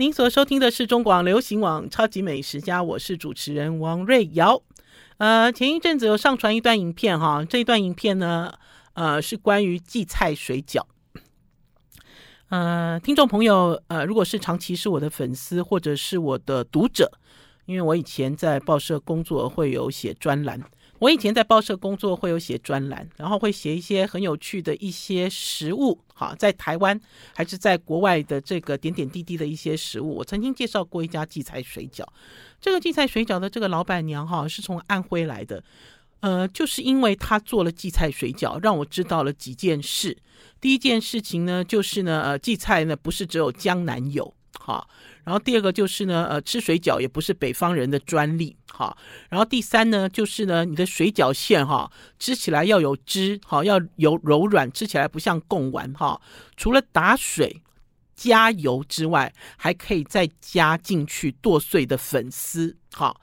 您所收听的是中广流行网《超级美食家》，我是主持人王瑞瑶。呃，前一阵子有上传一段影片哈，这一段影片呢，呃，是关于荠菜水饺。呃，听众朋友，呃，如果是长期是我的粉丝或者是我的读者，因为我以前在报社工作，会有写专栏。我以前在报社工作，会有写专栏，然后会写一些很有趣的一些食物，哈，在台湾还是在国外的这个点点滴滴的一些食物。我曾经介绍过一家荠菜水饺，这个荠菜水饺的这个老板娘哈是从安徽来的，呃，就是因为她做了荠菜水饺，让我知道了几件事。第一件事情呢，就是呢，呃，荠菜呢不是只有江南有。好，然后第二个就是呢，呃，吃水饺也不是北方人的专利，哈，然后第三呢，就是呢，你的水饺馅哈，吃起来要有汁，哈，要有柔软，吃起来不像贡丸哈。除了打水加油之外，还可以再加进去剁碎的粉丝，哈。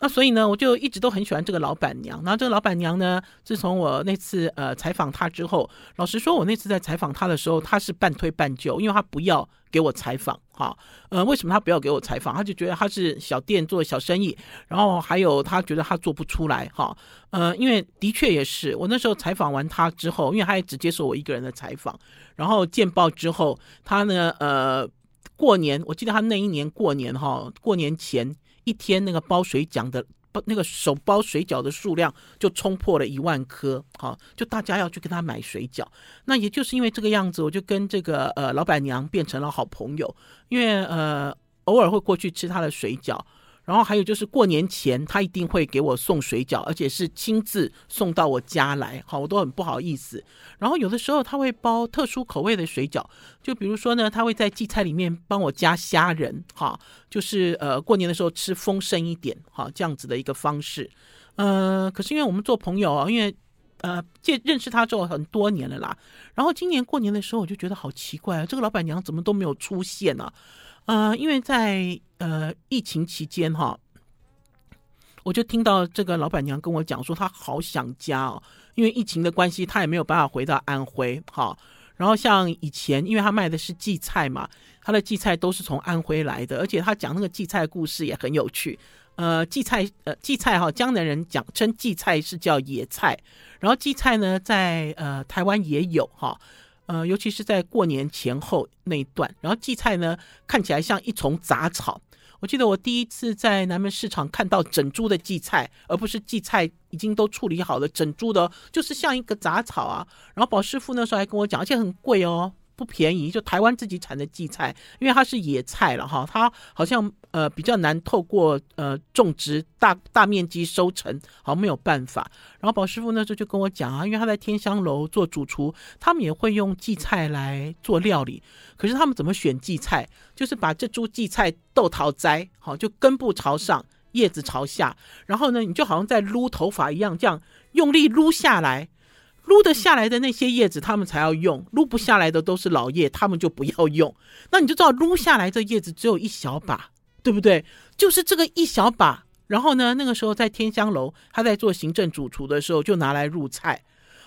那所以呢，我就一直都很喜欢这个老板娘。然后这个老板娘呢，自从我那次呃采访她之后，老实说，我那次在采访她的时候，她是半推半就，因为她不要给我采访，哈，呃，为什么她不要给我采访？她就觉得她是小店做小生意，然后还有她觉得她做不出来，哈，呃，因为的确也是，我那时候采访完她之后，因为她也只接受我一个人的采访，然后见报之后，她呢，呃，过年，我记得她那一年过年，哈，过年前。一天那个包水饺的包那个手包水饺的数量就冲破了一万颗，好，就大家要去跟他买水饺。那也就是因为这个样子，我就跟这个呃老板娘变成了好朋友，因为呃偶尔会过去吃他的水饺。然后还有就是过年前，他一定会给我送水饺，而且是亲自送到我家来，好，我都很不好意思。然后有的时候他会包特殊口味的水饺，就比如说呢，他会在荠菜里面帮我加虾仁，哈，就是呃过年的时候吃丰盛一点，哈，这样子的一个方式。呃，可是因为我们做朋友啊，因为呃见认识他之后很多年了啦，然后今年过年的时候我就觉得好奇怪啊，这个老板娘怎么都没有出现呢？呃，因为在呃疫情期间哈，我就听到这个老板娘跟我讲说，她好想家哦，因为疫情的关系，她也没有办法回到安徽哈。然后像以前，因为她卖的是荠菜嘛，她的荠菜都是从安徽来的，而且她讲那个荠菜故事也很有趣。呃，荠菜呃荠菜哈，江南人讲称荠菜是叫野菜，然后荠菜呢在呃台湾也有哈。呃，尤其是在过年前后那一段，然后荠菜呢看起来像一丛杂草。我记得我第一次在南门市场看到整株的荠菜，而不是荠菜已经都处理好了整株的，就是像一个杂草啊。然后宝师傅那时候还跟我讲，而且很贵哦。不便宜，就台湾自己产的荠菜，因为它是野菜了哈，它好像呃比较难透过呃种植大大面积收成，好没有办法。然后宝师傅那时候就跟我讲啊，因为他在天香楼做主厨，他们也会用荠菜来做料理。可是他们怎么选荠菜？就是把这株荠菜豆桃栽好，就根部朝上，叶子朝下，然后呢，你就好像在撸头发一样，这样用力撸下来。撸得下来的那些叶子，他们才要用；撸不下来的都是老叶，他们就不要用。那你就知道，撸下来这叶子只有一小把，对不对？就是这个一小把。然后呢，那个时候在天香楼，他在做行政主厨的时候，就拿来入菜。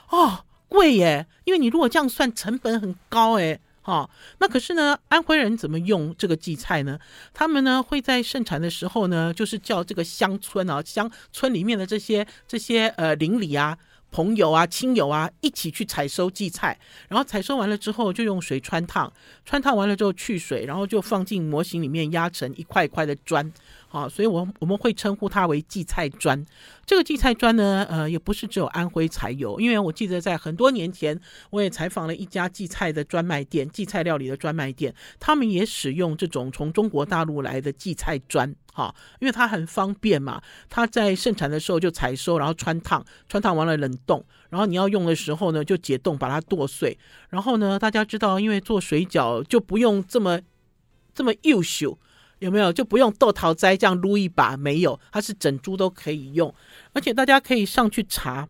哦，贵耶！因为你如果这样算，成本很高哎。哈、哦，那可是呢，安徽人怎么用这个荠菜呢？他们呢会在盛产的时候呢，就是叫这个乡村啊，乡村里面的这些这些呃邻里啊。朋友啊，亲友啊，一起去采收荠菜，然后采收完了之后，就用水穿烫，穿烫完了之后去水，然后就放进模型里面压成一块一块的砖。啊，所以我我们会称呼它为荠菜砖。这个荠菜砖呢，呃，也不是只有安徽才有，因为我记得在很多年前，我也采访了一家荠菜的专卖店，荠菜料理的专卖店，他们也使用这种从中国大陆来的荠菜砖，哈，因为它很方便嘛，它在盛产的时候就采收，然后穿烫，穿烫完了冷冻，然后你要用的时候呢，就解冻把它剁碎，然后呢，大家知道，因为做水饺就不用这么这么优秀。有没有就不用豆桃栽这样撸一把？没有，它是整株都可以用，而且大家可以上去查，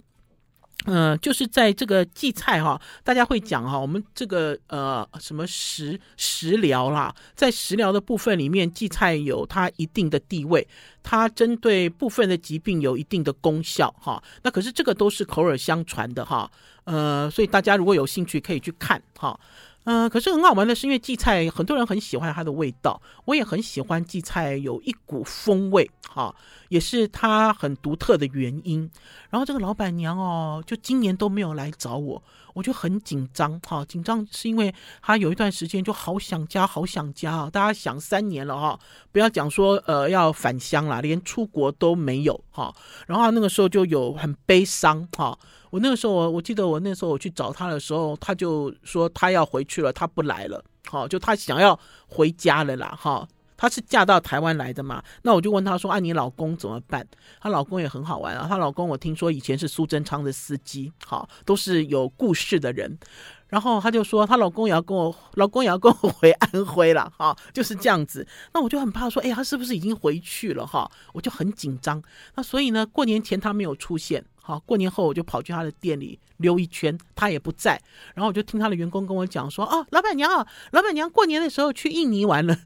嗯、就是在这个荠菜哈，大家会讲哈，我们这个呃什么食食疗啦，在食疗的部分里面，荠菜有它一定的地位，它针对部分的疾病有一定的功效哈。那可是这个都是口耳相传的哈，呃，所以大家如果有兴趣可以去看哈。嗯、可是很好玩的是，因为荠菜很多人很喜欢它的味道，我也很喜欢荠菜有一股风味，哈，也是它很独特的原因。然后这个老板娘哦，就今年都没有来找我，我就很紧张，哈，紧张是因为她有一段时间就好想家，好想家啊，大家想三年了哈，不要讲说呃要返乡了，连出国都没有哈，然后那个时候就有很悲伤哈。我那个时候，我我记得我那时候我去找他的时候，他就说他要回去了，他不来了。好，就他想要回家了啦。哈，他是嫁到台湾来的嘛。那我就问他说：“啊，你老公怎么办？”她老公也很好玩啊。她老公我听说以前是苏贞昌的司机，好，都是有故事的人。然后他就说，她老公也要跟我，老公也要跟我回安徽了，哈，就是这样子。那我就很怕说，哎，他是不是已经回去了？哈，我就很紧张。那所以呢，过年前他没有出现。好，过年后我就跑去他的店里溜一圈，他也不在。然后我就听他的员工跟我讲说：“哦，老板娘啊，老板娘过年的时候去印尼玩了。”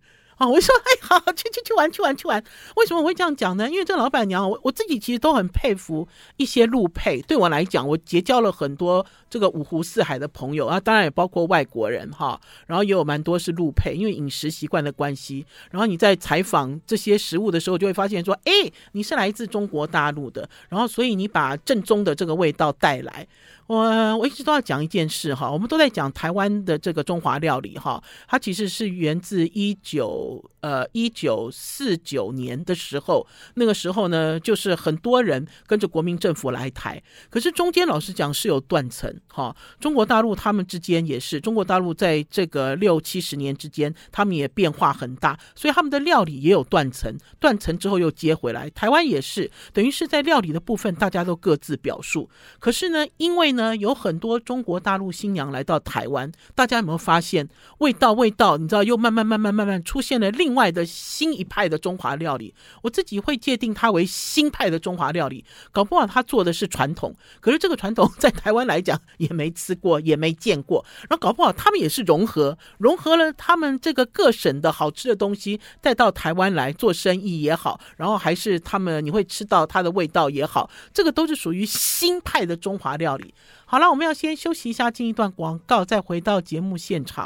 啊，我说：“哎，好，去去去玩，去玩，去玩。”为什么我会这样讲呢？因为这个老板娘，我我自己其实都很佩服一些陆配。对我来讲，我结交了很多这个五湖四海的朋友啊，当然也包括外国人哈。然后也有蛮多是陆配，因为饮食习惯的关系。然后你在采访这些食物的时候，就会发现说：“哎，你是来自中国大陆的。”然后所以你把正宗的这个味道带来。我我一直都要讲一件事哈，我们都在讲台湾的这个中华料理哈，它其实是源自一九呃一九四九年的时候，那个时候呢，就是很多人跟着国民政府来台，可是中间老实讲是有断层哈，中国大陆他们之间也是，中国大陆在这个六七十年之间，他们也变化很大，所以他们的料理也有断层，断层之后又接回来，台湾也是，等于是在料理的部分大家都各自表述，可是呢，因为呢。呢，有很多中国大陆新娘来到台湾，大家有没有发现味道？味道，你知道，又慢慢慢慢慢慢出现了另外的新一派的中华料理。我自己会界定它为新派的中华料理，搞不好他做的是传统，可是这个传统 在台湾来讲也没吃过，也没见过。然后搞不好他们也是融合，融合了他们这个各省的好吃的东西带到台湾来做生意也好，然后还是他们你会吃到它的味道也好，这个都是属于新派的中华料理。好了，我们要先休息一下，进一段广告，再回到节目现场。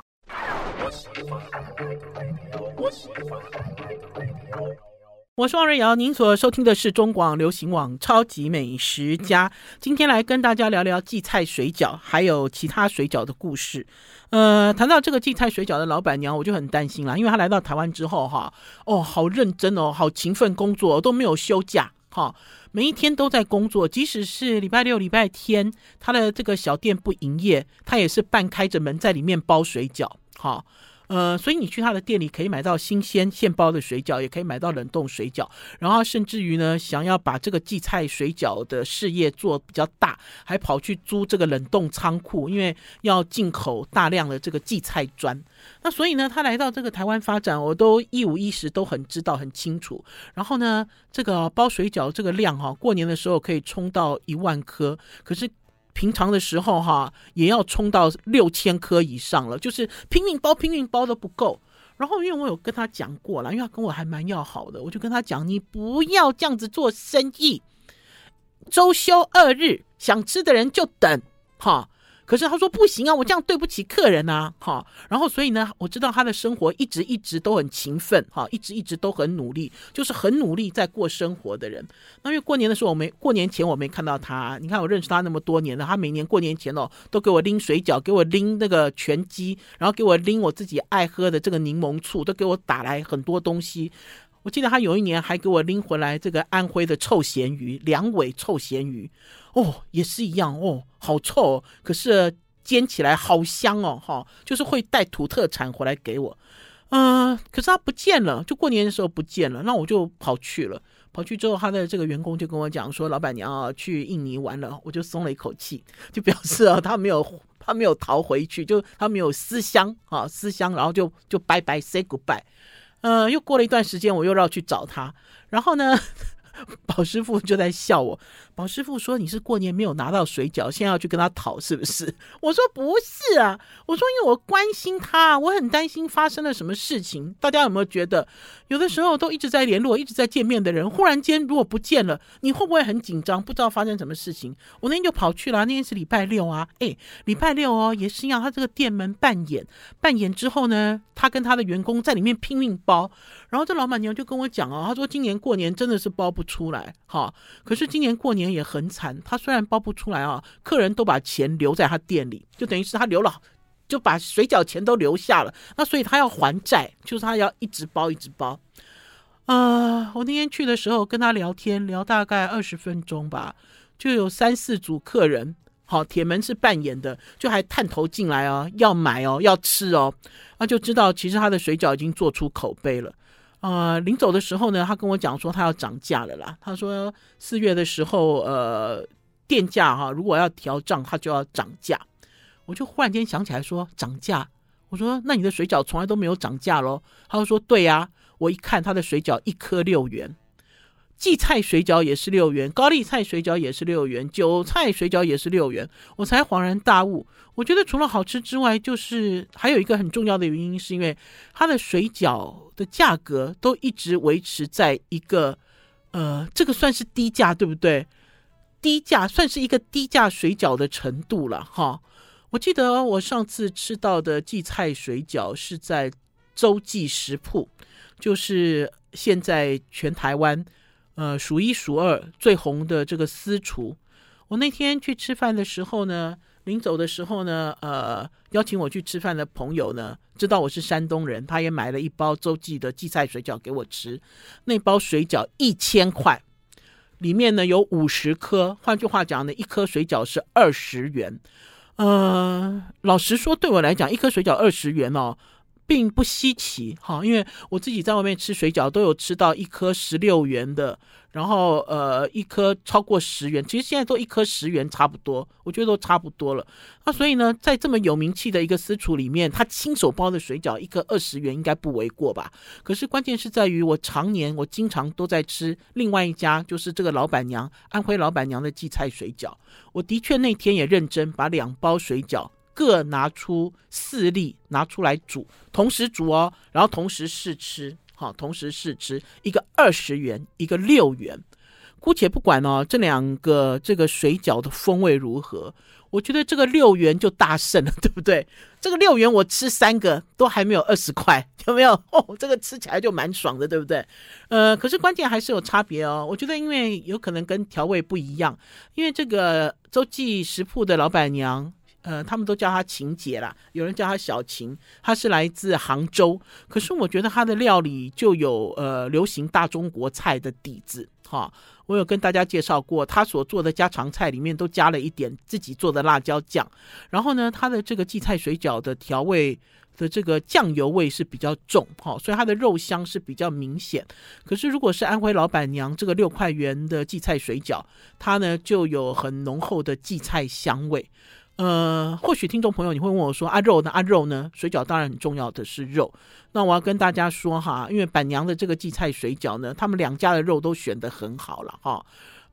我是王瑞瑶，您所收听的是中广流行网《超级美食家》，今天来跟大家聊聊荠菜水饺，还有其他水饺的故事。呃，谈到这个荠菜水饺的老板娘，我就很担心了，因为她来到台湾之后，哈，哦，好认真哦，好勤奋工作，都没有休假，哈。每一天都在工作，即使是礼拜六、礼拜天，他的这个小店不营业，他也是半开着门在里面包水饺，哈。呃，所以你去他的店里可以买到新鲜现包的水饺，也可以买到冷冻水饺。然后甚至于呢，想要把这个荠菜水饺的事业做比较大，还跑去租这个冷冻仓库，因为要进口大量的这个荠菜砖。那所以呢，他来到这个台湾发展，我都一五一十都很知道很清楚。然后呢，这个包水饺这个量哈，过年的时候可以冲到一万颗，可是。平常的时候哈，也要冲到六千颗以上了，就是拼命包拼命包都不够。然后因为我有跟他讲过了，因为他跟我还蛮要好的，我就跟他讲，你不要这样子做生意，周休二日，想吃的人就等哈。可是他说不行啊，我这样对不起客人啊，哈。然后所以呢，我知道他的生活一直一直都很勤奋，哈，一直一直都很努力，就是很努力在过生活的人。那因为过年的时候我没过年前我没看到他，你看我认识他那么多年了，他每年过年前哦都给我拎水饺，给我拎那个全鸡，然后给我拎我自己爱喝的这个柠檬醋，都给我打来很多东西。我记得他有一年还给我拎回来这个安徽的臭咸鱼，两尾臭咸鱼。哦，也是一样哦，好臭哦，可是煎起来好香哦，哈，就是会带土特产回来给我，嗯、可是他不见了，就过年的时候不见了，那我就跑去了，跑去之后，他的这个员工就跟我讲说，老板娘啊去印尼玩了，我就松了一口气，就表示啊他没有他没有逃回去，就他没有思乡啊思乡，然后就就拜拜 say goodbye，呃，又过了一段时间，我又要去找他，然后呢。宝师傅就在笑我，宝师傅说你是过年没有拿到水饺，现在要去跟他讨，是不是？我说不是啊，我说因为我关心他，我很担心发生了什么事情。大家有没有觉得，有的时候都一直在联络、一直在见面的人，忽然间如果不见了，你会不会很紧张？不知道发生什么事情？我那天就跑去了，那天是礼拜六啊，哎，礼拜六哦，也是一样，他这个店门办演，办演之后呢，他跟他的员工在里面拼命包，然后这老板娘就跟我讲哦，他说今年过年真的是包不出来，哈，可是今年过年也很惨，他虽然包不出来啊，客人都把钱留在他店里，就等于是他留了，就把水饺钱都留下了，那所以他要还债，就是他要一直包一直包，啊、我那天去的时候跟他聊天，聊大概二十分钟吧，就有三四组客人。好，铁门是扮演的，就还探头进来哦，要买哦，要吃哦，那就知道其实他的水饺已经做出口碑了。呃，临走的时候呢，他跟我讲说他要涨价了啦。他说四月的时候，呃，电价哈，如果要调涨，他就要涨价。我就忽然间想起来说涨价，我说那你的水饺从来都没有涨价喽？他就说对呀，我一看他的水饺一颗六元。荠菜水饺也是六元，高丽菜水饺也是六元，韭菜水饺也是六元，我才恍然大悟。我觉得除了好吃之外，就是还有一个很重要的原因，是因为它的水饺的价格都一直维持在一个，呃，这个算是低价，对不对？低价算是一个低价水饺的程度了，哈。我记得我上次吃到的荠菜水饺是在洲际食铺，就是现在全台湾。呃，数一数二最红的这个私厨，我那天去吃饭的时候呢，临走的时候呢，呃，邀请我去吃饭的朋友呢，知道我是山东人，他也买了一包周记的荠菜水饺给我吃。那包水饺一千块，里面呢有五十颗，换句话讲呢，一颗水饺是二十元。呃，老实说，对我来讲，一颗水饺二十元哦。并不稀奇哈，因为我自己在外面吃水饺都有吃到一颗十六元的，然后呃一颗超过十元，其实现在都一颗十元差不多，我觉得都差不多了。那所以呢，在这么有名气的一个私厨里面，他亲手包的水饺一颗二十元应该不为过吧？可是关键是在于我常年我经常都在吃另外一家，就是这个老板娘安徽老板娘的荠菜水饺，我的确那天也认真把两包水饺。各拿出四粒，拿出来煮，同时煮哦，然后同时试吃，好，同时试吃，一个二十元，一个六元，姑且不管哦，这两个这个水饺的风味如何，我觉得这个六元就大胜了，对不对？这个六元我吃三个都还没有二十块，有没有？哦，这个吃起来就蛮爽的，对不对？呃，可是关键还是有差别哦，我觉得因为有可能跟调味不一样，因为这个洲际食铺的老板娘。呃，他们都叫她秦姐啦，有人叫她小秦，她是来自杭州。可是我觉得她的料理就有呃流行大中国菜的底子哈。我有跟大家介绍过，她所做的家常菜里面都加了一点自己做的辣椒酱。然后呢，她的这个荠菜水饺的调味的这个酱油味是比较重哈，所以它的肉香是比较明显。可是如果是安徽老板娘这个六块元的荠菜水饺，它呢就有很浓厚的荠菜香味。呃，或许听众朋友你会问我说：“啊肉呢？啊肉呢？水饺当然很重要的是肉。那我要跟大家说哈，因为板娘的这个荠菜水饺呢，他们两家的肉都选得很好了哈，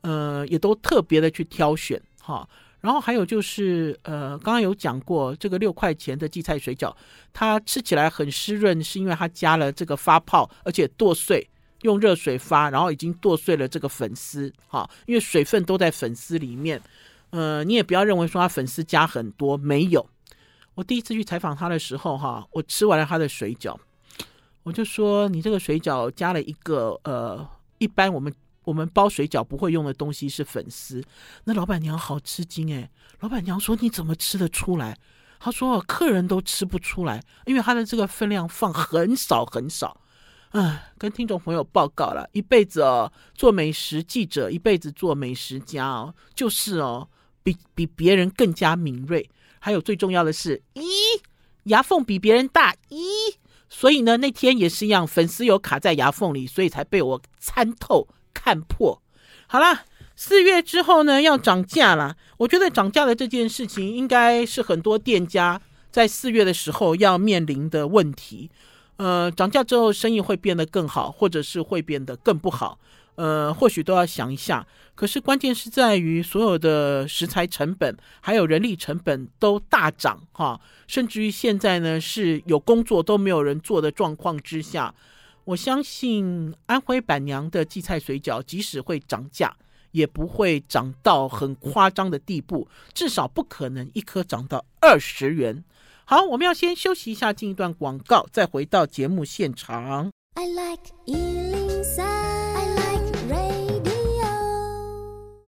呃，也都特别的去挑选哈。然后还有就是，呃，刚刚有讲过这个六块钱的荠菜水饺，它吃起来很湿润，是因为它加了这个发泡，而且剁碎，用热水发，然后已经剁碎了这个粉丝哈，因为水分都在粉丝里面。呃，你也不要认为说他粉丝加很多，没有。我第一次去采访他的时候，哈，我吃完了他的水饺，我就说你这个水饺加了一个呃，一般我们我们包水饺不会用的东西是粉丝。那老板娘好吃惊诶，老板娘说你怎么吃得出来？他说客人都吃不出来，因为他的这个分量放很少很少。唉，跟听众朋友报告了，一辈子哦，做美食记者，一辈子做美食家哦，就是哦。比比别人更加敏锐，还有最重要的是，咦，牙缝比别人大，咦，所以呢，那天也是一样，粉丝有卡在牙缝里，所以才被我参透看破。好啦，四月之后呢，要涨价了。我觉得涨价的这件事情，应该是很多店家在四月的时候要面临的问题。呃，涨价之后，生意会变得更好，或者是会变得更不好。呃，或许都要想一下。可是关键是在于所有的食材成本还有人力成本都大涨哈，甚至于现在呢是有工作都没有人做的状况之下，我相信安徽板娘的荠菜水饺即使会涨价，也不会涨到很夸张的地步，至少不可能一颗涨到二十元。好，我们要先休息一下，进一段广告，再回到节目现场。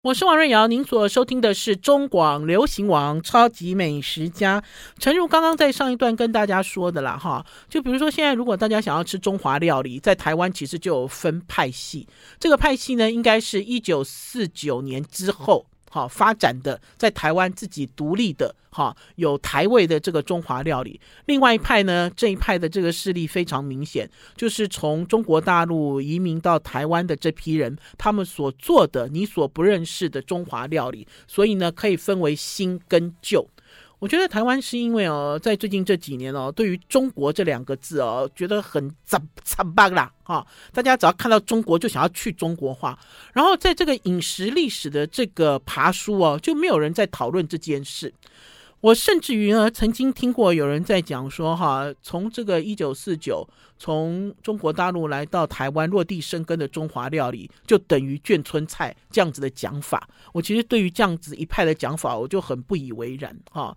我是王瑞瑶，您所收听的是中广流行网超级美食家。陈如刚刚在上一段跟大家说的啦，哈，就比如说现在如果大家想要吃中华料理，在台湾其实就有分派系，这个派系呢，应该是一九四九年之后。好发展的，在台湾自己独立的，哈，有台味的这个中华料理。另外一派呢，这一派的这个势力非常明显，就是从中国大陆移民到台湾的这批人，他们所做的你所不认识的中华料理。所以呢，可以分为新跟旧。我觉得台湾是因为哦，在最近这几年哦，对于中国这两个字哦，觉得很惨惨巴啦哈！大家只要看到中国就想要去中国化，然后在这个饮食历史的这个爬书哦，就没有人在讨论这件事。我甚至于呢，曾经听过有人在讲说，哈，从这个一九四九，从中国大陆来到台湾落地生根的中华料理，就等于眷村菜这样子的讲法。我其实对于这样子一派的讲法，我就很不以为然，哈。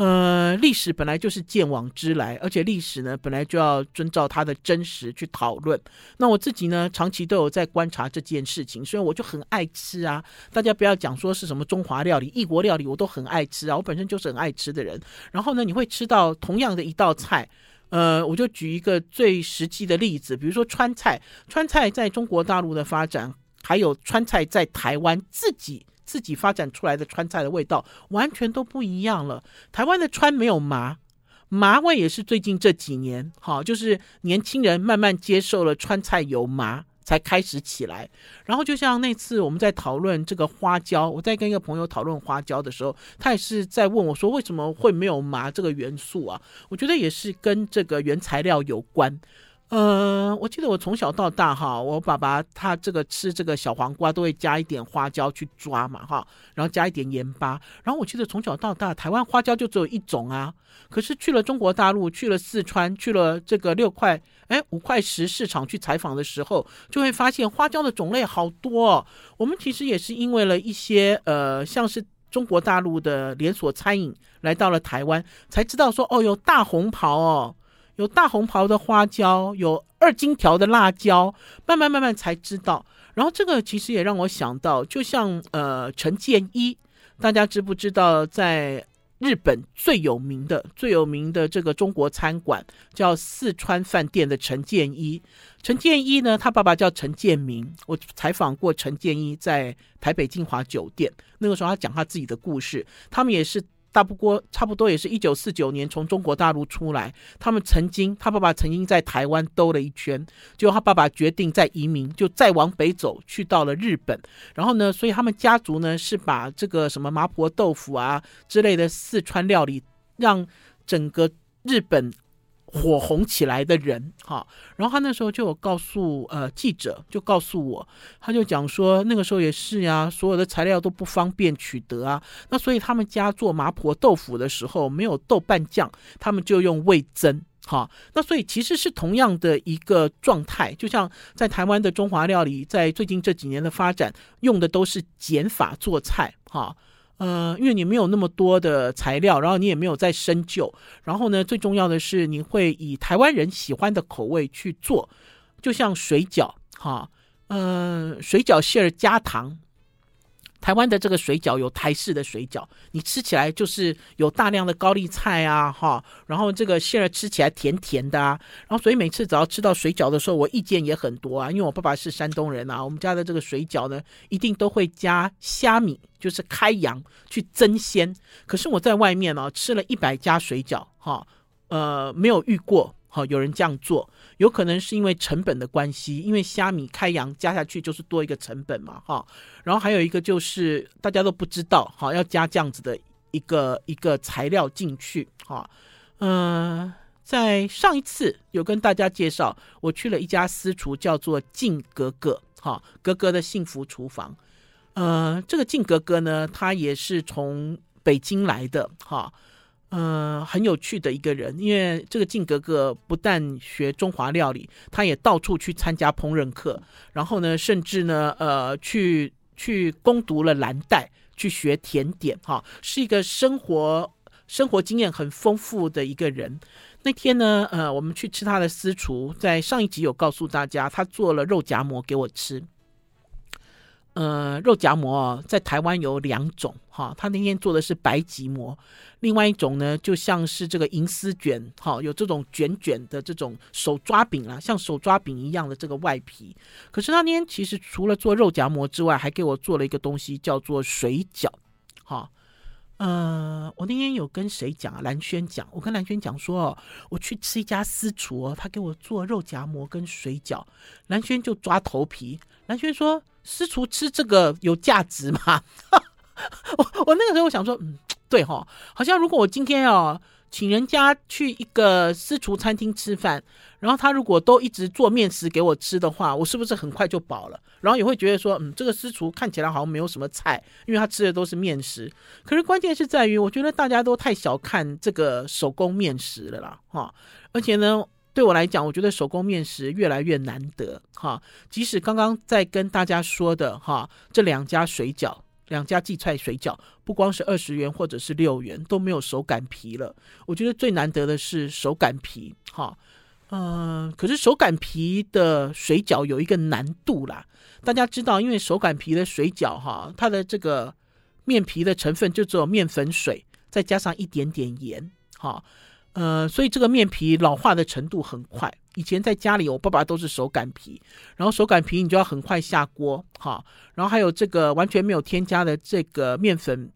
呃，历史本来就是鉴往知来，而且历史呢本来就要遵照它的真实去讨论。那我自己呢，长期都有在观察这件事情，所以我就很爱吃啊。大家不要讲说是什么中华料理、异国料理，我都很爱吃啊。我本身就是很爱吃的人。然后呢，你会吃到同样的一道菜，呃，我就举一个最实际的例子，比如说川菜，川菜在中国大陆的发展，还有川菜在台湾自己。自己发展出来的川菜的味道完全都不一样了。台湾的川没有麻，麻味也是最近这几年，哈，就是年轻人慢慢接受了川菜有麻才开始起来。然后就像那次我们在讨论这个花椒，我在跟一个朋友讨论花椒的时候，他也是在问我说为什么会没有麻这个元素啊？我觉得也是跟这个原材料有关。呃，我记得我从小到大哈，我爸爸他这个吃这个小黄瓜都会加一点花椒去抓嘛哈，然后加一点盐巴。然后我记得从小到大，台湾花椒就只有一种啊。可是去了中国大陆，去了四川，去了这个六块哎五块石市场去采访的时候，就会发现花椒的种类好多哦。我们其实也是因为了一些呃，像是中国大陆的连锁餐饮来到了台湾，才知道说哦，有大红袍哦。有大红袍的花椒，有二荆条的辣椒，慢慢慢慢才知道。然后这个其实也让我想到，就像呃陈建一，大家知不知道，在日本最有名的、最有名的这个中国餐馆叫四川饭店的陈建一。陈建一呢，他爸爸叫陈建明。我采访过陈建一在台北金华酒店，那个时候他讲他自己的故事，他们也是。大不过差不多也是一九四九年从中国大陆出来，他们曾经他爸爸曾经在台湾兜了一圈，就他爸爸决定再移民，就再往北走去到了日本，然后呢，所以他们家族呢是把这个什么麻婆豆腐啊之类的四川料理，让整个日本。火红起来的人，哈，然后他那时候就有告诉呃记者，就告诉我，他就讲说那个时候也是呀，所有的材料都不方便取得啊，那所以他们家做麻婆豆腐的时候没有豆瓣酱，他们就用味增，哈，那所以其实是同样的一个状态，就像在台湾的中华料理，在最近这几年的发展，用的都是减法做菜，哈。呃，因为你没有那么多的材料，然后你也没有再深究，然后呢，最重要的是你会以台湾人喜欢的口味去做，就像水饺，哈，呃，水饺馅儿加糖。台湾的这个水饺有台式的水饺，你吃起来就是有大量的高丽菜啊，哈，然后这个馅儿吃起来甜甜的啊，然后所以每次只要吃到水饺的时候，我意见也很多啊，因为我爸爸是山东人啊，我们家的这个水饺呢，一定都会加虾米，就是开洋去增鲜。可是我在外面呢，吃了一百家水饺，哈，呃，没有遇过。好，有人这样做，有可能是因为成本的关系，因为虾米开洋加下去就是多一个成本嘛，哈。然后还有一个就是大家都不知道，好，要加这样子的一个一个材料进去，哈，嗯，在上一次有跟大家介绍，我去了一家私厨，叫做静格格，哈，格格的幸福厨房。呃，这个静格格呢，他也是从北京来的，哈，呃，很有趣的一个人。因为这个静格格不但学中华料理，他也到处去参加烹饪课，然后呢，甚至呢，呃，去去攻读了蓝带，去学甜点，哈，是一个生活生活经验很丰富的一个人。那天呢，呃，我们去吃他的私厨，在上一集有告诉大家，他做了肉夹馍给我吃。呃，肉夹馍在台湾有两种哈，他那天做的是白吉馍，另外一种呢，就像是这个银丝卷，哈，有这种卷卷的这种手抓饼啊，像手抓饼一样的这个外皮。可是他那天其实除了做肉夹馍之外，还给我做了一个东西，叫做水饺，哈。呃，我那天有跟谁讲啊？蓝轩讲，我跟蓝轩讲说，哦，我去吃一家私厨哦，他给我做肉夹馍跟水饺，蓝轩就抓头皮。蓝轩说，私厨吃这个有价值吗？我我那个时候我想说，嗯，对哈，好像如果我今天哦。请人家去一个私厨餐厅吃饭，然后他如果都一直做面食给我吃的话，我是不是很快就饱了？然后也会觉得说，嗯，这个私厨看起来好像没有什么菜，因为他吃的都是面食。可是关键是在于，我觉得大家都太小看这个手工面食了啦，哈！而且呢，对我来讲，我觉得手工面食越来越难得，哈！即使刚刚在跟大家说的，哈，这两家水饺。两家荠菜水饺，不光是二十元或者是六元，都没有手擀皮了。我觉得最难得的是手擀皮，哈，嗯，可是手擀皮的水饺有一个难度啦。大家知道，因为手擀皮的水饺，哈，它的这个面皮的成分就只有面粉水，再加上一点点盐，哈。呃，所以这个面皮老化的程度很快。以前在家里，我爸爸都是手擀皮，然后手擀皮你就要很快下锅，哈。然后还有这个完全没有添加的这个面粉，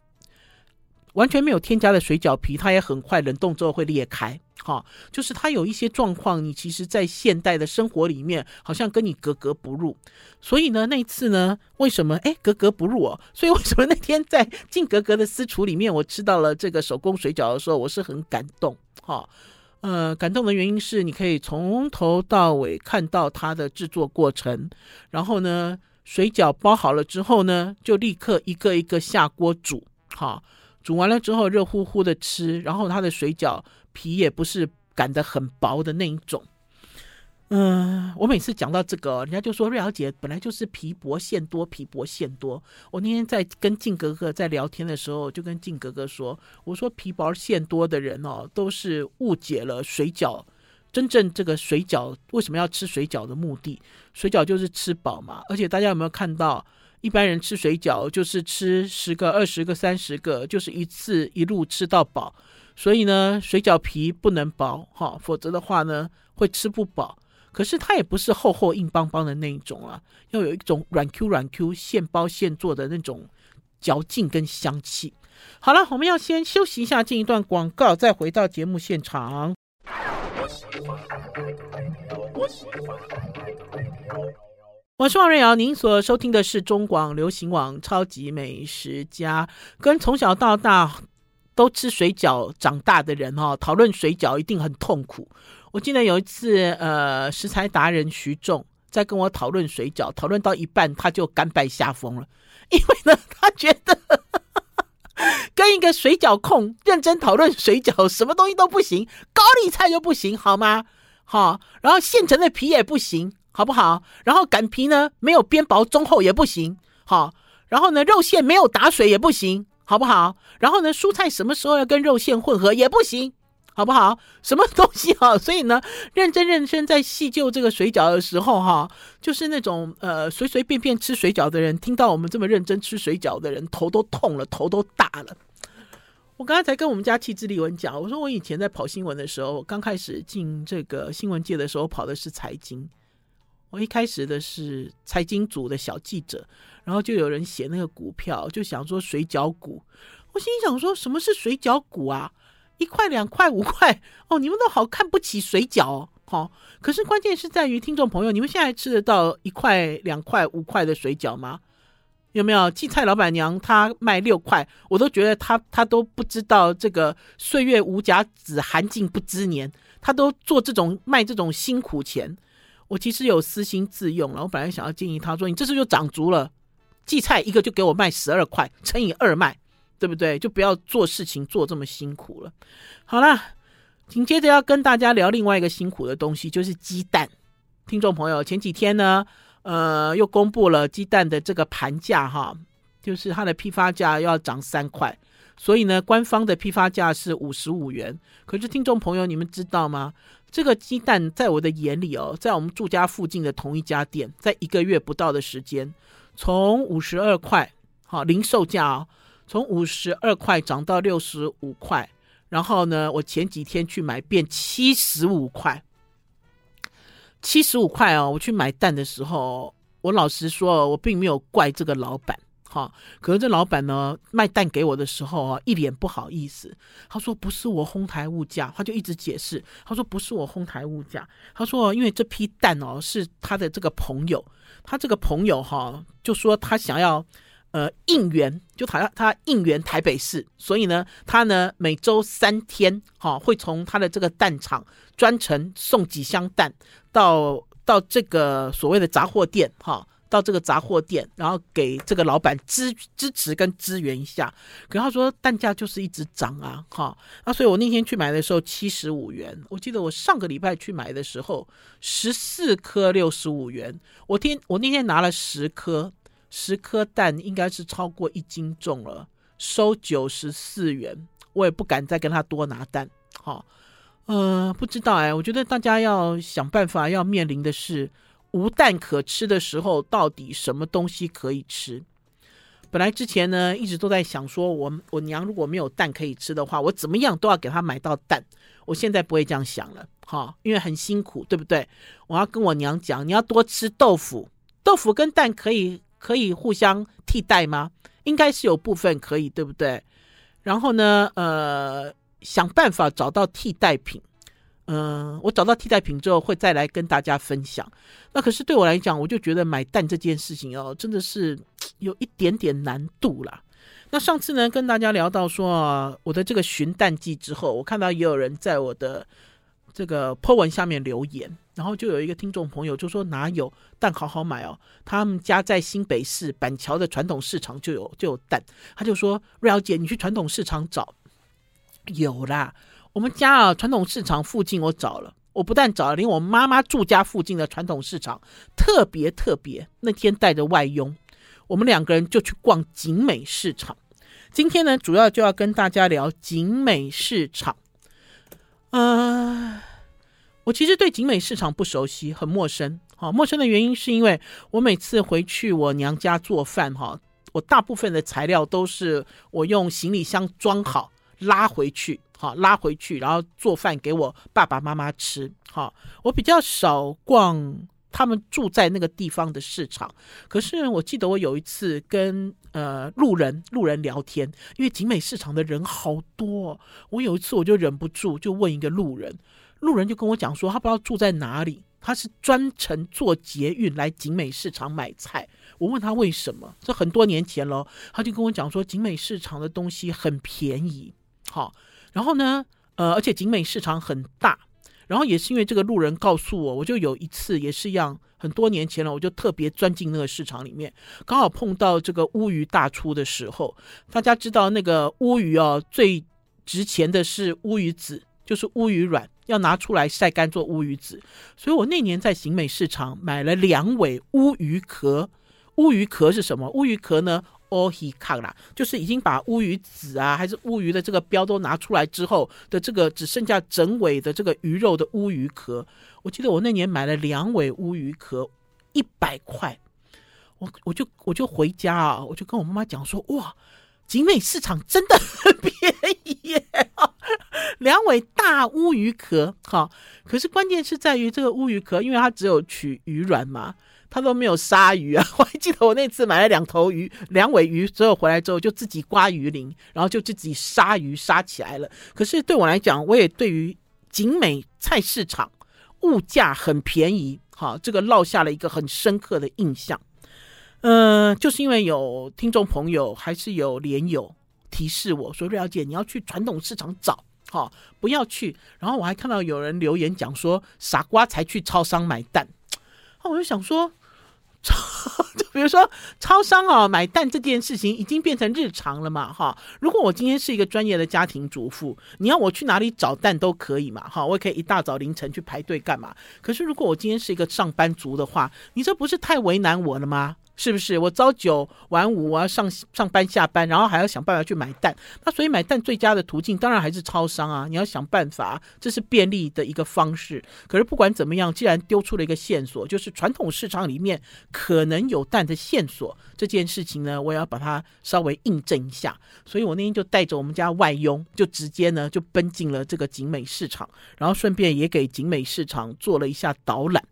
完全没有添加的水饺皮，它也很快冷冻之后会裂开，哈。就是它有一些状况，你其实在现代的生活里面好像跟你格格不入。所以呢，那次呢，为什么哎格格不入哦？所以为什么那天在静格格的私厨里面，我吃到了这个手工水饺的时候，我是很感动。哈，呃，感动的原因是你可以从头到尾看到它的制作过程，然后呢，水饺包好了之后呢，就立刻一个一个下锅煮，好，煮完了之后热乎乎的吃，然后它的水饺皮也不是擀的很薄的那一种。嗯，我每次讲到这个，人家就说瑞瑶姐本来就是皮薄馅多，皮薄馅多。我那天在跟静哥哥在聊天的时候，就跟静哥哥说，我说皮薄馅多的人哦，都是误解了水饺。真正这个水饺为什么要吃水饺的目的？水饺就是吃饱嘛。而且大家有没有看到，一般人吃水饺就是吃十个、二十个、三十个，就是一次一路吃到饱。所以呢，水饺皮不能薄哈，否则的话呢，会吃不饱。可是它也不是厚厚硬邦邦的那一种啊，要有一种软 Q 软 Q 现包现做的那种嚼劲跟香气。好了，我们要先休息一下，进一段广告，再回到节目现场。我是王瑞瑶，您所收听的是中广流行网《超级美食家》，跟从小到大都吃水饺长大的人哈，讨论水饺一定很痛苦。我记得有一次，呃，食材达人徐仲在跟我讨论水饺，讨论到一半他就甘拜下风了，因为呢，他觉得跟一个水饺控认真讨论水饺，什么东西都不行，高丽菜就不行，好吗？好，然后现成的皮也不行，好不好？然后擀皮呢，没有边薄中厚也不行，好，然后呢，肉馅没有打水也不行，好不好？然后呢，蔬菜什么时候要跟肉馅混合也不行。好不好？什么东西哈？所以呢，认真认真在细究这个水饺的时候哈，就是那种呃随随便便吃水饺的人，听到我们这么认真吃水饺的人，头都痛了，头都大了。我刚才才跟我们家气质丽文讲，我说我以前在跑新闻的时候，刚开始进这个新闻界的时候，跑的是财经。我一开始的是财经组的小记者，然后就有人写那个股票，就想说水饺股。我心想说，什么是水饺股啊？一块两块五块哦，你们都好看不起水饺哦，可是关键是在于听众朋友，你们现在吃得到一块两块五块的水饺吗？有没有？荠菜老板娘她卖六块，我都觉得她她都不知道这个岁月无甲子，寒尽不知年，她都做这种卖这种辛苦钱。我其实有私心自用了。我本来想要建议他说：“你这次就涨足了，荠菜一个就给我卖十二块，乘以二卖，对不对？就不要做事情做这么辛苦了。”好了，紧接着要跟大家聊另外一个辛苦的东西，就是鸡蛋。听众朋友，前几天呢，呃，又公布了鸡蛋的这个盘价哈，就是它的批发价要涨三块。所以呢，官方的批发价是五十五元。可是，听众朋友，你们知道吗？这个鸡蛋在我的眼里哦，在我们住家附近的同一家店，在一个月不到的时间，从五十二块，好，零售价哦，从五十二块涨到六十五块。然后呢，我前几天去买，变七十五块。七十五块哦，我去买蛋的时候，我老实说，我并没有怪这个老板。好，可是这老板呢，卖蛋给我的时候啊，一脸不好意思。他说不是我哄抬物价，他就一直解释。他说不是我哄抬物价，他说因为这批蛋哦是他的这个朋友，他这个朋友哈就说他想要呃应援，就好像他应援台北市，所以呢他呢每周三天哈会从他的这个蛋厂专程送几箱蛋到到这个所谓的杂货店哈。到这个杂货店，然后给这个老板支支持跟支援一下。可他说蛋价就是一直涨啊，哈，那所以我那天去买的时候七十五元。我记得我上个礼拜去买的时候十四颗六十五元。我天，我那天拿了十颗，十颗蛋应该是超过一斤重了，收九十四元。我也不敢再跟他多拿蛋，哈，呃，不知道哎，我觉得大家要想办法要面临的是。无蛋可吃的时候，到底什么东西可以吃？本来之前呢，一直都在想说，我我娘如果没有蛋可以吃的话，我怎么样都要给她买到蛋。我现在不会这样想了，哈，因为很辛苦，对不对？我要跟我娘讲，你要多吃豆腐，豆腐跟蛋可以可以互相替代吗？应该是有部分可以，对不对？然后呢，呃，想办法找到替代品。嗯，我找到替代品之后会再来跟大家分享。那可是对我来讲，我就觉得买蛋这件事情哦，真的是有一点点难度啦。那上次呢，跟大家聊到说啊，我的这个寻蛋记之后，我看到也有人在我的这个 po 文下面留言，然后就有一个听众朋友就说哪有蛋好好买哦，他们家在新北市板桥的传统市场就有就有蛋，他就说瑞瑶姐，你去传统市场找，有啦。我们家啊，传统市场附近我找了，我不但找了，连我妈妈住家附近的传统市场，特别特别。那天带着外佣，我们两个人就去逛景美市场。今天呢，主要就要跟大家聊景美市场。呃，我其实对景美市场不熟悉，很陌生。哈，陌生的原因是因为我每次回去我娘家做饭，哈，我大部分的材料都是我用行李箱装好拉回去。好，拉回去，然后做饭给我爸爸妈妈吃。好，我比较少逛他们住在那个地方的市场。可是我记得我有一次跟呃路人路人聊天，因为景美市场的人好多。我有一次我就忍不住就问一个路人，路人就跟我讲说他不知道住在哪里，他是专程坐捷运来景美市场买菜。我问他为什么，这很多年前了，他就跟我讲说景美市场的东西很便宜。好。然后呢，呃，而且景美市场很大，然后也是因为这个路人告诉我，我就有一次也是一样，很多年前了，我就特别钻进那个市场里面，刚好碰到这个乌鱼大出的时候。大家知道那个乌鱼哦，最值钱的是乌鱼子，就是乌鱼卵，要拿出来晒干做乌鱼子。所以我那年在景美市场买了两尾乌鱼壳。乌鱼壳是什么？乌鱼壳呢？哦，黑卡啦，就是已经把乌鱼籽啊，还是乌鱼的这个标都拿出来之后的这个只剩下整尾的这个鱼肉的乌鱼壳。我记得我那年买了两尾乌鱼壳，一百块。我我就我就回家啊，我就跟我妈妈讲说，哇，景美市场真的很便宜耶，两尾大乌鱼壳。好，可是关键是在于这个乌鱼壳，因为它只有取鱼卵嘛。他都没有杀鱼啊！我还记得我那次买了两头鱼，两尾鱼，之后回来之后就自己刮鱼鳞，然后就自己杀鱼杀起来了。可是对我来讲，我也对于景美菜市场物价很便宜，哈，这个落下了一个很深刻的印象。嗯、就是因为有听众朋友还是有连友提示我说：“瑞肴姐，你要去传统市场找，哈，不要去。”然后我还看到有人留言讲说：“傻瓜才去超商买蛋。”我就想说。超，就比如说超商哦，买蛋这件事情已经变成日常了嘛，哈。如果我今天是一个专业的家庭主妇，你要我去哪里找蛋都可以嘛，哈，我也可以一大早凌晨去排队干嘛。可是如果我今天是一个上班族的话，你这不是太为难我了吗？是不是我朝九晚五，我要上上班下班，然后还要想办法去买蛋？那所以买蛋最佳的途径当然还是超商啊！你要想办法，这是便利的一个方式。可是不管怎么样，既然丢出了一个线索，就是传统市场里面可能有蛋的线索，这件事情呢，我也要把它稍微印证一下。所以我那天就带着我们家外佣，就直接呢就奔进了这个景美市场，然后顺便也给景美市场做了一下导览。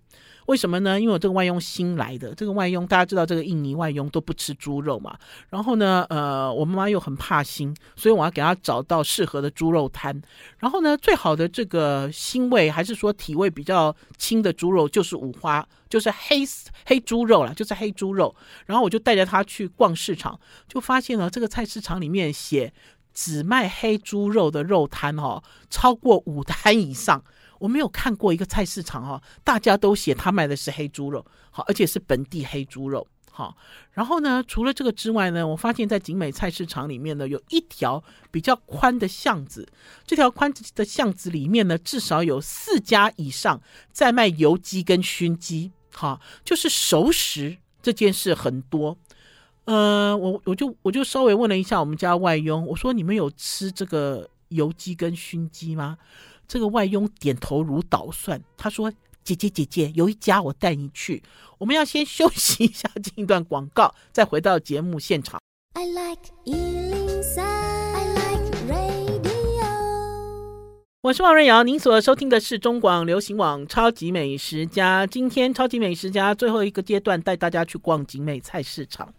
为什么呢？因为我这个外佣新来的，这个外佣大家知道，这个印尼外佣都不吃猪肉嘛。然后呢，呃，我妈妈又很怕腥，所以我要给她找到适合的猪肉摊。然后呢，最好的这个腥味还是说体味比较轻的猪肉，就是五花，就是黑黑猪肉啦，就是黑猪肉。然后我就带着她去逛市场，就发现了这个菜市场里面写只卖黑猪肉的肉摊哦，超过五摊以上。我没有看过一个菜市场哈，大家都写他卖的是黑猪肉，好，而且是本地黑猪肉，好。然后呢，除了这个之外呢，我发现在景美菜市场里面呢，有一条比较宽的巷子，这条宽的巷子里面呢，至少有四家以上在卖油鸡跟熏鸡，好，就是熟食这件事很多。呃，我我就我就稍微问了一下我们家外佣，我说你们有吃这个油鸡跟熏鸡吗？这个外佣点头如捣蒜，他说：“姐姐姐姐，有一家我带你去。我们要先休息一下，进一段广告，再回到节目现场。” I like 103, I like radio。我是王瑞瑶，您所收听的是中广流行网《超级美食家》。今天《超级美食家》最后一个阶段，带大家去逛景美菜市场。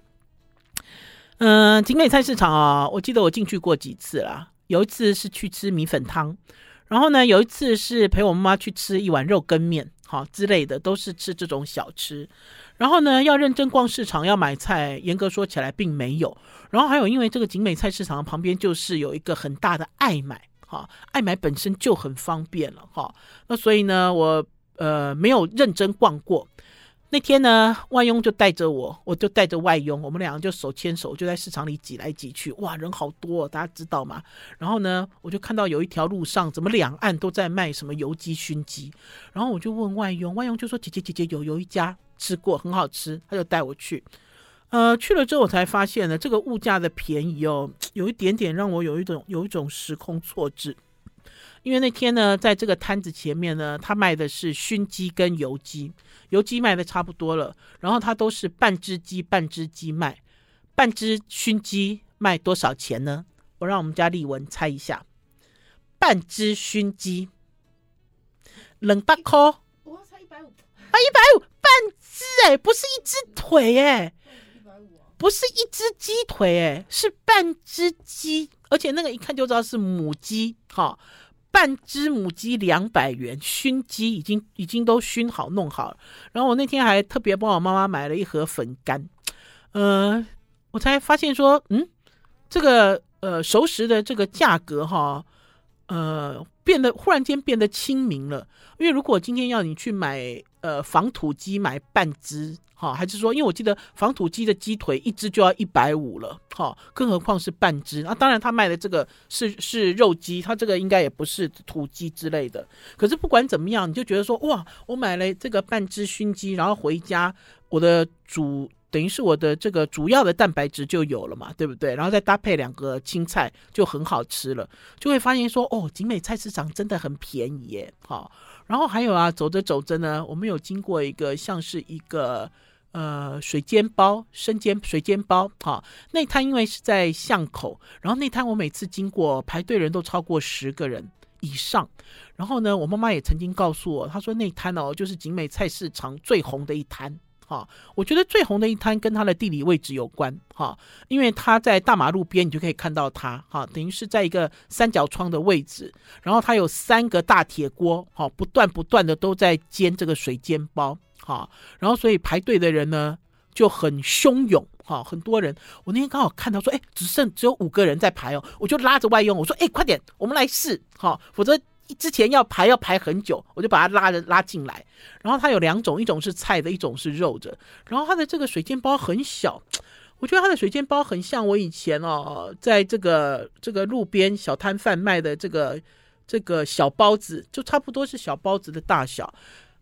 嗯、呃，景美菜市场啊，我记得我进去过几次啦。有一次是去吃米粉汤。然后呢，有一次是陪我妈妈去吃一碗肉羹面，好之类的，都是吃这种小吃。然后呢，要认真逛市场要买菜，严格说起来并没有。然后还有，因为这个景美菜市场旁边就是有一个很大的爱买，哈，爱买本身就很方便了，哈。那所以呢，我呃没有认真逛过。那天呢，外佣就带着我，我就带着外佣，我们两个就手牵手，就在市场里挤来挤去。哇，人好多，大家知道吗？然后呢，我就看到有一条路上，怎么两岸都在卖什么油鸡、熏鸡。然后我就问外佣，外佣就说：“姐姐，姐姐，有有一家吃过，很好吃。”他就带我去。呃，去了之后我才发现呢，这个物价的便宜哦，有一点点让我有一种有一种时空错置。因为那天呢，在这个摊子前面呢，他卖的是熏鸡跟油鸡，油鸡卖的差不多了，然后他都是半只鸡半只鸡卖，半只熏鸡卖多少钱呢？我让我们家丽文猜一下，半只熏鸡。两百块，我要猜一百五。啊，一百五。半只哎，不是一只腿哎，不是一只鸡腿哎，是半只鸡，而且那个一看就知道是母鸡哈。半只母鸡两百元，熏鸡已经已经都熏好弄好了。然后我那天还特别帮我妈妈买了一盒粉干，呃，我才发现说，嗯，这个呃熟食的这个价格哈，呃，变得忽然间变得亲民了。因为如果今天要你去买呃仿土鸡买半只。哈，还是说，因为我记得仿土鸡的鸡腿一只就要一百五了，哈，更何况是半只啊？当然，他卖的这个是是肉鸡，他这个应该也不是土鸡之类的。可是不管怎么样，你就觉得说，哇，我买了这个半只熏鸡，然后回家，我的主等于是我的这个主要的蛋白质就有了嘛，对不对？然后再搭配两个青菜，就很好吃了，就会发现说，哦，景美菜市场真的很便宜耶，好。然后还有啊，走着走着呢，我们有经过一个像是一个。呃，水煎包、生煎水煎包，哈、哦，那摊因为是在巷口，然后那摊我每次经过排队人都超过十个人以上。然后呢，我妈妈也曾经告诉我，她说那摊哦，就是景美菜市场最红的一摊，哈、哦。我觉得最红的一摊跟它的地理位置有关，哈、因为它在大马路边，你就可以看到它，哈、等于是在一个三角窗的位置，然后它有三个大铁锅，哈、不断不断的都在煎这个水煎包。好，然后所以排队的人呢就很汹涌，哈，很多人。我那天刚好看到说，哎，只剩只有五个人在排哦，我就拉着外佣，我说，哎，快点，我们来试，好，否则之前要排要排很久，我就把它拉着拉进来。然后它有两种，一种是菜的，一种是肉的。然后它的这个水煎包很小，我觉得它的水煎包很像我以前哦，在这个这个路边小摊贩卖的这个这个小包子，就差不多是小包子的大小。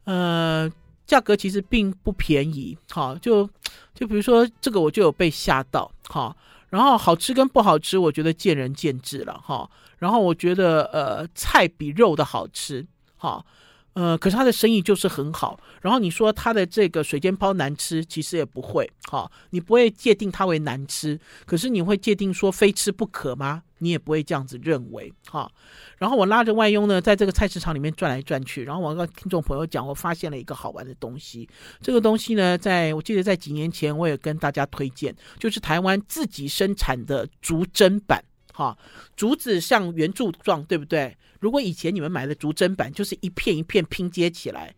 呃，价格其实并不便宜。哈，就就比如说这个，我就有被吓到。哈。然后好吃跟不好吃，我觉得见仁见智了哈。然后我觉得呃菜比肉的好吃哈，呃可是他的生意就是很好。然后你说他的这个水煎包难吃，其实也不会哈，你不会界定它为难吃，可是你会界定说非吃不可吗？你也不会这样子认为哈。然后我拉着外佣呢，在这个菜市场里面转来转去。然后我跟听众朋友讲，我发现了一个好玩的东西。这个东西呢，在我记得在几年前，我也跟大家推荐，就是台湾自己生产的竹砧板。哈，竹子像圆柱状，对不对？如果以前你们买的竹砧板，就是一片一片拼接起来。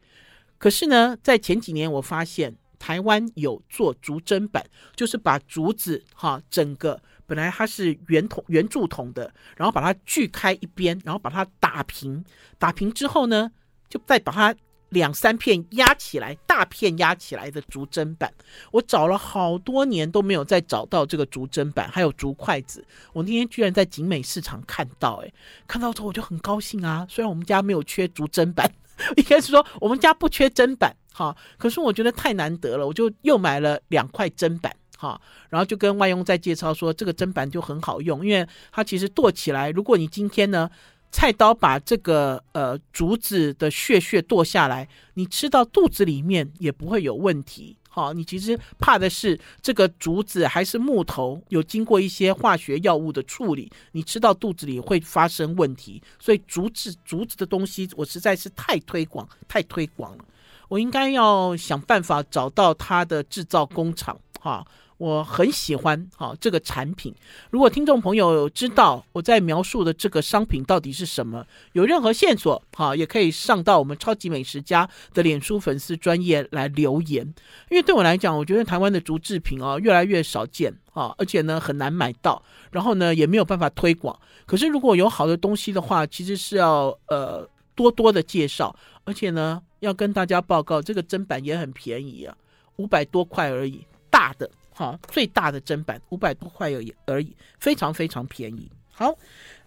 可是呢，在前几年我发现台湾有做竹砧板，就是把竹子哈整个。本来它是圆筒圆柱筒的，然后把它锯开一边，然后把它打平，打平之后呢，就再把它两三片压起来，大片压起来的竹砧板。我找了好多年都没有再找到这个竹砧板，还有竹筷子。我那天居然在景美市场看到，诶，看到之后我就很高兴啊。虽然我们家没有缺竹砧板，应该是说我们家不缺砧板，哈，可是我觉得太难得了，我就又买了两块砧板。好，然后就跟外佣在介绍说，这个砧板就很好用，因为它其实剁起来，如果你今天呢，菜刀把这个呃竹子的屑屑剁下来，你吃到肚子里面也不会有问题。好，你其实怕的是这个竹子还是木头，有经过一些化学药物的处理，你吃到肚子里会发生问题。所以竹子竹子的东西，我实在是太推广太推广了，我应该要想办法找到它的制造工厂。哈。我很喜欢哈这个产品。如果听众朋友知道我在描述的这个商品到底是什么，有任何线索哈，也可以上到我们超级美食家的脸书粉丝专页来留言。因为对我来讲，我觉得台湾的竹制品哦越来越少见啊，而且呢很难买到，然后呢也没有办法推广。可是如果有好的东西的话，其实是要呃多多的介绍，而且呢要跟大家报告，这个砧板也很便宜啊，五百多块而已，大的。好，最大的砧板五百多块而已，而已，非常非常便宜。好，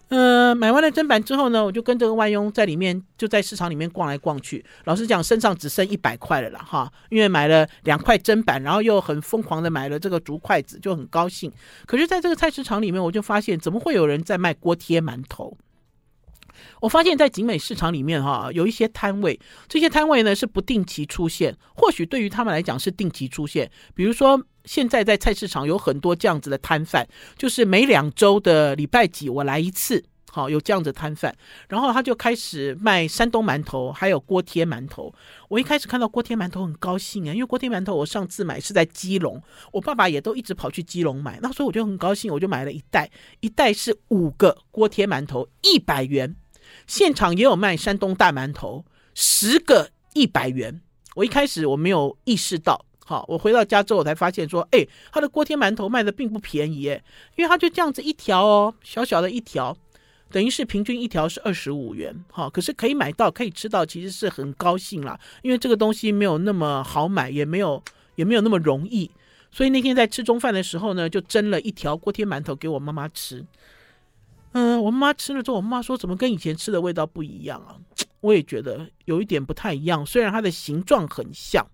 呃，买完了砧板之后呢，我就跟这个外佣在里面，就在市场里面逛来逛去。老实讲，身上只剩一百块了啦，哈，因为买了两块砧板，然后又很疯狂的买了这个竹筷子，就很高兴。可是，在这个菜市场里面，我就发现，怎么会有人在卖锅贴馒头？我发现，在景美市场里面，哈，有一些摊位，这些摊位呢是不定期出现，或许对于他们来讲是定期出现。比如说，现在在菜市场有很多这样子的摊贩，就是每两周的礼拜几我来一次，好，有这样子摊贩，然后他就开始卖山东馒头，还有锅贴馒头。我一开始看到锅贴馒头很高兴啊，因为锅贴馒头我上次买是在基隆，我爸爸也都一直跑去基隆买，那时候我就很高兴，我就买了一袋，一袋是五个锅贴馒头，一百元。现场也有卖山东大馒头，十个一百元。我一开始我没有意识到，好，我回到家之后我才发现说，哎，他的锅贴馒头卖的并不便宜，哎，因为他就这样子一条哦，小小的一条，等于是平均一条是二十五元，好，可是可以买到，可以吃到，其实是很高兴啦，因为这个东西没有那么好买，也没有也没有那么容易，所以那天在吃中饭的时候呢，就蒸了一条锅贴馒头给我妈妈吃。嗯，我妈吃了之后，我妈说怎么跟以前吃的味道不一样啊？我也觉得有一点不太一样，虽然它的形状很像。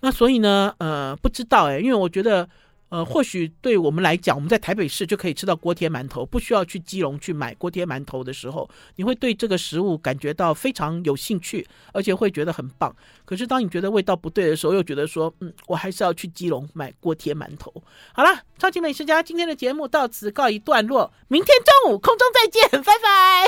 那所以呢，呃，不知道哎，因为我觉得。呃，或许对我们来讲，我们在台北市就可以吃到锅贴馒头，不需要去基隆去买锅贴馒头的时候，你会对这个食物感觉到非常有兴趣，而且会觉得很棒。可是当你觉得味道不对的时候，又觉得说，嗯，我还是要去基隆买锅贴馒头。好了，超级美食家今天的节目到此告一段落，明天中午空中再见，拜拜。